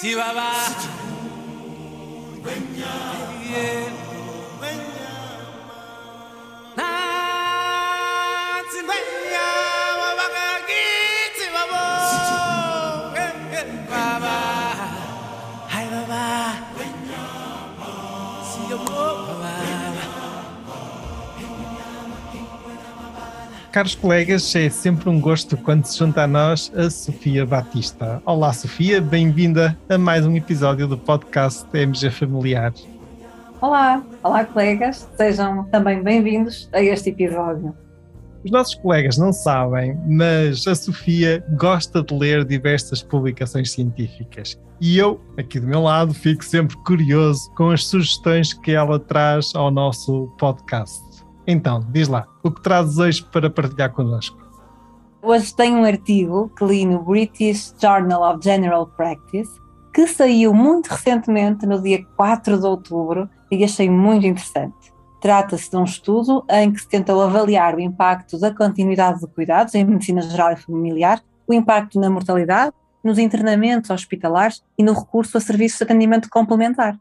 Chihuahua. Caros colegas, é sempre um gosto quando se junta a nós a Sofia Batista. Olá, Sofia, bem-vinda a mais um episódio do podcast MG Familiar. Olá, olá, colegas, sejam também bem-vindos a este episódio. Os nossos colegas não sabem, mas a Sofia gosta de ler diversas publicações científicas. E eu, aqui do meu lado, fico sempre curioso com as sugestões que ela traz ao nosso podcast. Então, diz lá, o que trazes hoje para partilhar connosco? Hoje tenho um artigo que li no British Journal of General Practice, que saiu muito recentemente, no dia 4 de outubro, e achei muito interessante. Trata-se de um estudo em que se tentou avaliar o impacto da continuidade de cuidados em medicina geral e familiar, o impacto na mortalidade, nos internamentos hospitalares e no recurso a serviços de atendimento complementar.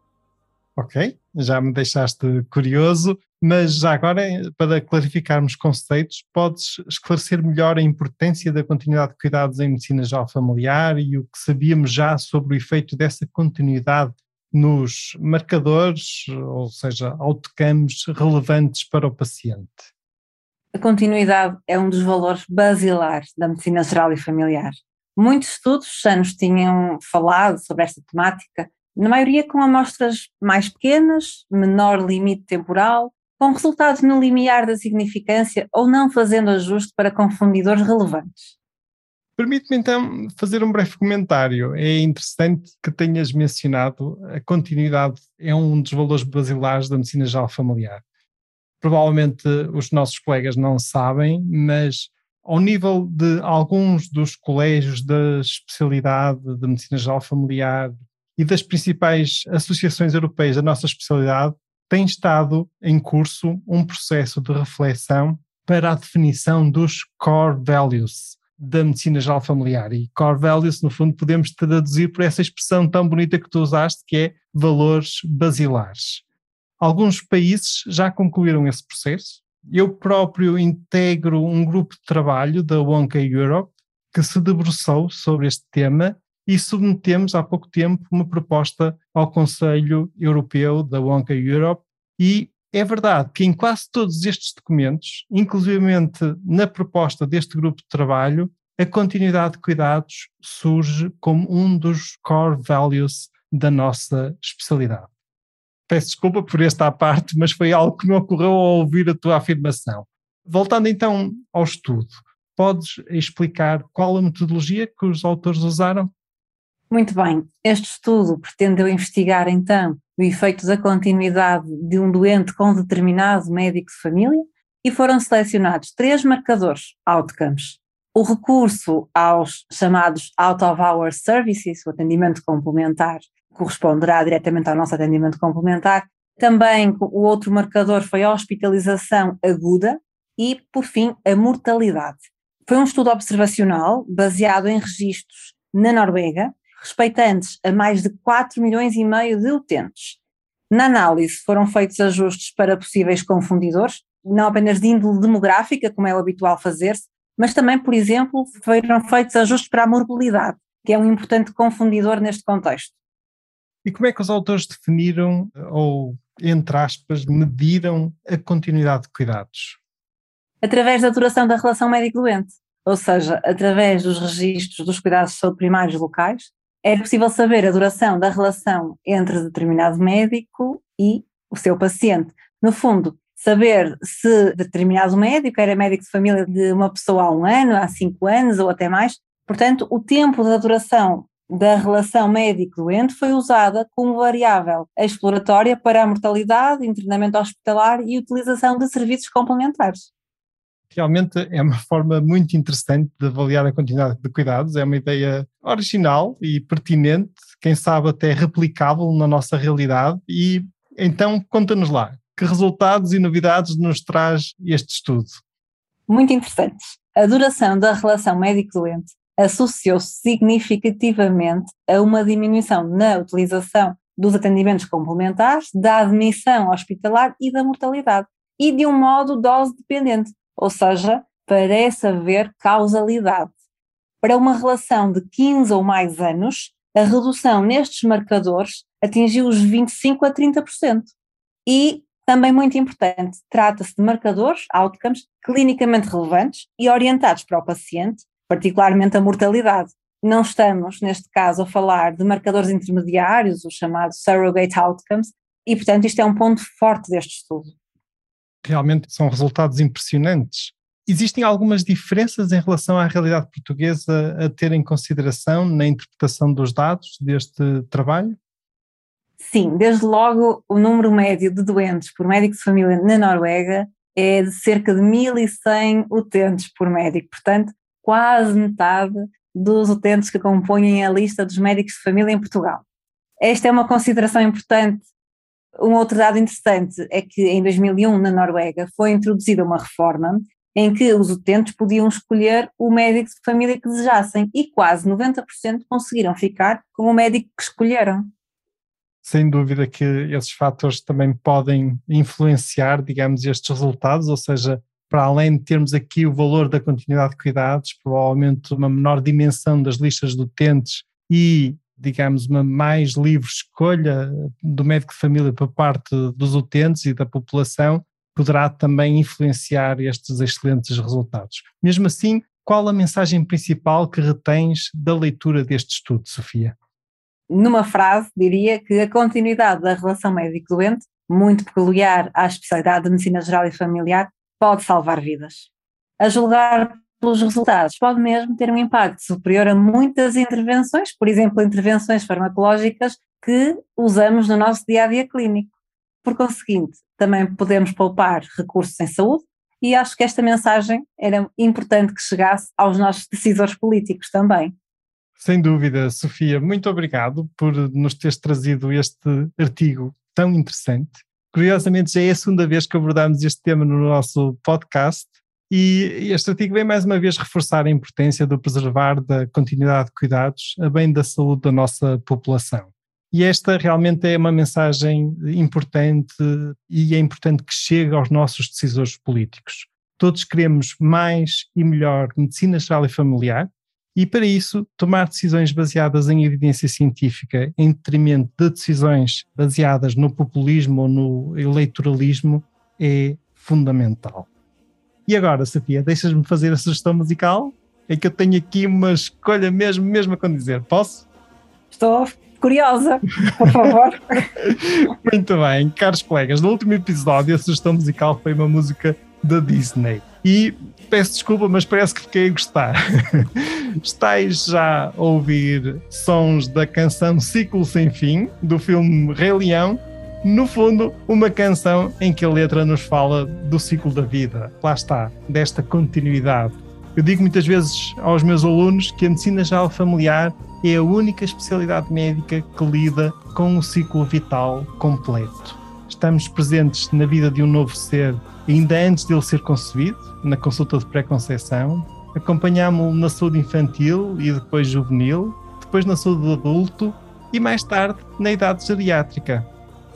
Ok, já me deixaste curioso, mas já agora, para clarificarmos conceitos, podes esclarecer melhor a importância da continuidade de cuidados em medicina geral familiar e o que sabíamos já sobre o efeito dessa continuidade nos marcadores, ou seja, outcomes relevantes para o paciente? A continuidade é um dos valores basilares da medicina geral e familiar. Muitos estudos já nos tinham falado sobre esta temática, na maioria com amostras mais pequenas, menor limite temporal, com resultados no limiar da significância ou não fazendo ajuste para confundidores relevantes. Permite-me então fazer um breve comentário. É interessante que tenhas mencionado a continuidade é um dos valores basilares da medicina geral familiar. Provavelmente os nossos colegas não sabem, mas ao nível de alguns dos colégios da especialidade de medicina geral familiar e das principais associações europeias da nossa especialidade, tem estado em curso um processo de reflexão para a definição dos core values da medicina geral familiar. E core values, no fundo, podemos traduzir por essa expressão tão bonita que tu usaste, que é valores basilares. Alguns países já concluíram esse processo. Eu próprio integro um grupo de trabalho da Wonka Europe que se debruçou sobre este tema e submetemos há pouco tempo uma proposta ao Conselho Europeu da Wonka Europe e é verdade que em quase todos estes documentos, inclusivamente na proposta deste grupo de trabalho, a continuidade de cuidados surge como um dos core values da nossa especialidade. Peço desculpa por esta parte, mas foi algo que me ocorreu ao ouvir a tua afirmação. Voltando então ao estudo, podes explicar qual a metodologia que os autores usaram? Muito bem, este estudo pretendeu investigar então o efeito da continuidade de um doente com determinado médico de família e foram selecionados três marcadores outcomes. O recurso aos chamados out of hour services, o atendimento complementar, corresponderá diretamente ao nosso atendimento complementar. Também o outro marcador foi a hospitalização aguda e, por fim, a mortalidade. Foi um estudo observacional baseado em registros na Noruega, respeitantes a mais de 4 milhões e meio de utentes. Na análise foram feitos ajustes para possíveis confundidores, não apenas de índole demográfica, como é o habitual fazer-se, mas também, por exemplo, foram feitos ajustes para a morbilidade, que é um importante confundidor neste contexto. E como é que os autores definiram, ou, entre aspas, mediram a continuidade de cuidados? Através da duração da relação médico-doente, ou seja, através dos registros dos cuidados de saúde primários locais, é possível saber a duração da relação entre determinado médico e o seu paciente. No fundo, saber se determinado médico era médico de família de uma pessoa há um ano, há cinco anos ou até mais. Portanto, o tempo da duração da relação médico-doente foi usada como variável exploratória para a mortalidade, internamento hospitalar e utilização de serviços complementares. Realmente é uma forma muito interessante de avaliar a continuidade de cuidados, é uma ideia original e pertinente, quem sabe até replicável na nossa realidade. E então, conta-nos lá, que resultados e novidades nos traz este estudo? Muito interessante. A duração da relação médico-doente associou-se significativamente a uma diminuição na utilização dos atendimentos complementares, da admissão hospitalar e da mortalidade, e de um modo dose dependente, ou seja, parece haver causalidade. Para uma relação de 15 ou mais anos, a redução nestes marcadores atingiu os 25 a 30%. E, também muito importante, trata-se de marcadores, outcomes, clinicamente relevantes e orientados para o paciente, particularmente a mortalidade. Não estamos, neste caso, a falar de marcadores intermediários, os chamados surrogate outcomes, e, portanto, isto é um ponto forte deste estudo. Realmente são resultados impressionantes. Existem algumas diferenças em relação à realidade portuguesa a ter em consideração na interpretação dos dados deste trabalho? Sim, desde logo o número médio de doentes por médico de família na Noruega é de cerca de 1.100 utentes por médico. Portanto, quase metade dos utentes que compõem a lista dos médicos de família em Portugal. Esta é uma consideração importante. Um outro dado interessante é que em 2001, na Noruega, foi introduzida uma reforma em que os utentes podiam escolher o médico de família que desejassem e quase 90% conseguiram ficar com o médico que escolheram. Sem dúvida que esses fatores também podem influenciar, digamos, estes resultados, ou seja, para além de termos aqui o valor da continuidade de cuidados, provavelmente uma menor dimensão das listas de utentes e, digamos, uma mais livre escolha do médico de família por parte dos utentes e da população, poderá também influenciar estes excelentes resultados. Mesmo assim, qual a mensagem principal que retens da leitura deste estudo, Sofia? Numa frase, diria que a continuidade da relação médico-doente, muito peculiar à especialidade de medicina geral e familiar, pode salvar vidas. A julgar pelos resultados, pode mesmo ter um impacto superior a muitas intervenções, por exemplo, intervenções farmacológicas que usamos no nosso dia a dia clínico. Por conseguinte, também podemos poupar recursos em saúde e acho que esta mensagem era importante que chegasse aos nossos decisores políticos também. Sem dúvida, Sofia, muito obrigado por nos teres trazido este artigo tão interessante Curiosamente, já é a segunda vez que abordamos este tema no nosso podcast e este artigo vem mais uma vez reforçar a importância do preservar da continuidade de cuidados a bem da saúde da nossa população. E esta realmente é uma mensagem importante e é importante que chegue aos nossos decisores políticos. Todos queremos mais e melhor medicina geral e familiar, e para isso, tomar decisões baseadas em evidência científica em detrimento de decisões baseadas no populismo ou no eleitoralismo é fundamental. E agora, Sofia, deixas-me fazer a sugestão musical? É que eu tenho aqui uma escolha mesmo, mesmo a condizer. Posso? Estou curiosa, por favor. Muito bem, caros colegas, no último episódio a sugestão musical foi uma música da Disney. E peço desculpa, mas parece que fiquei a gostar. Estais já a ouvir sons da canção Ciclo Sem Fim, do filme Rei Leão. No fundo, uma canção em que a letra nos fala do ciclo da vida. Lá está, desta continuidade. Eu digo muitas vezes aos meus alunos que a medicina geral familiar é a única especialidade médica que lida com o ciclo vital completo. Estamos presentes na vida de um novo ser ainda antes dele ser concebido, na consulta de pré-conceição, acompanhámo-lo na saúde infantil e depois juvenil, depois na saúde do adulto e mais tarde na idade geriátrica.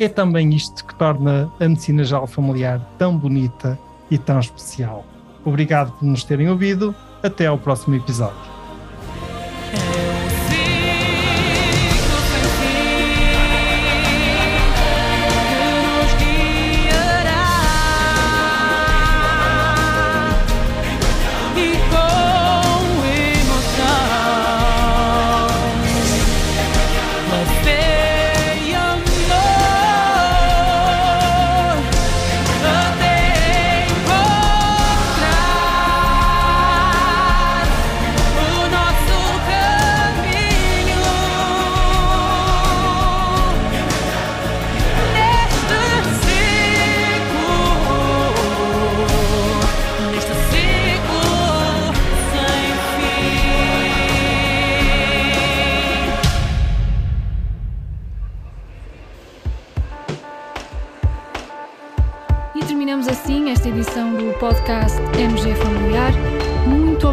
É também isto que torna a medicina geral familiar tão bonita e tão especial. Obrigado por nos terem ouvido. Até ao próximo episódio.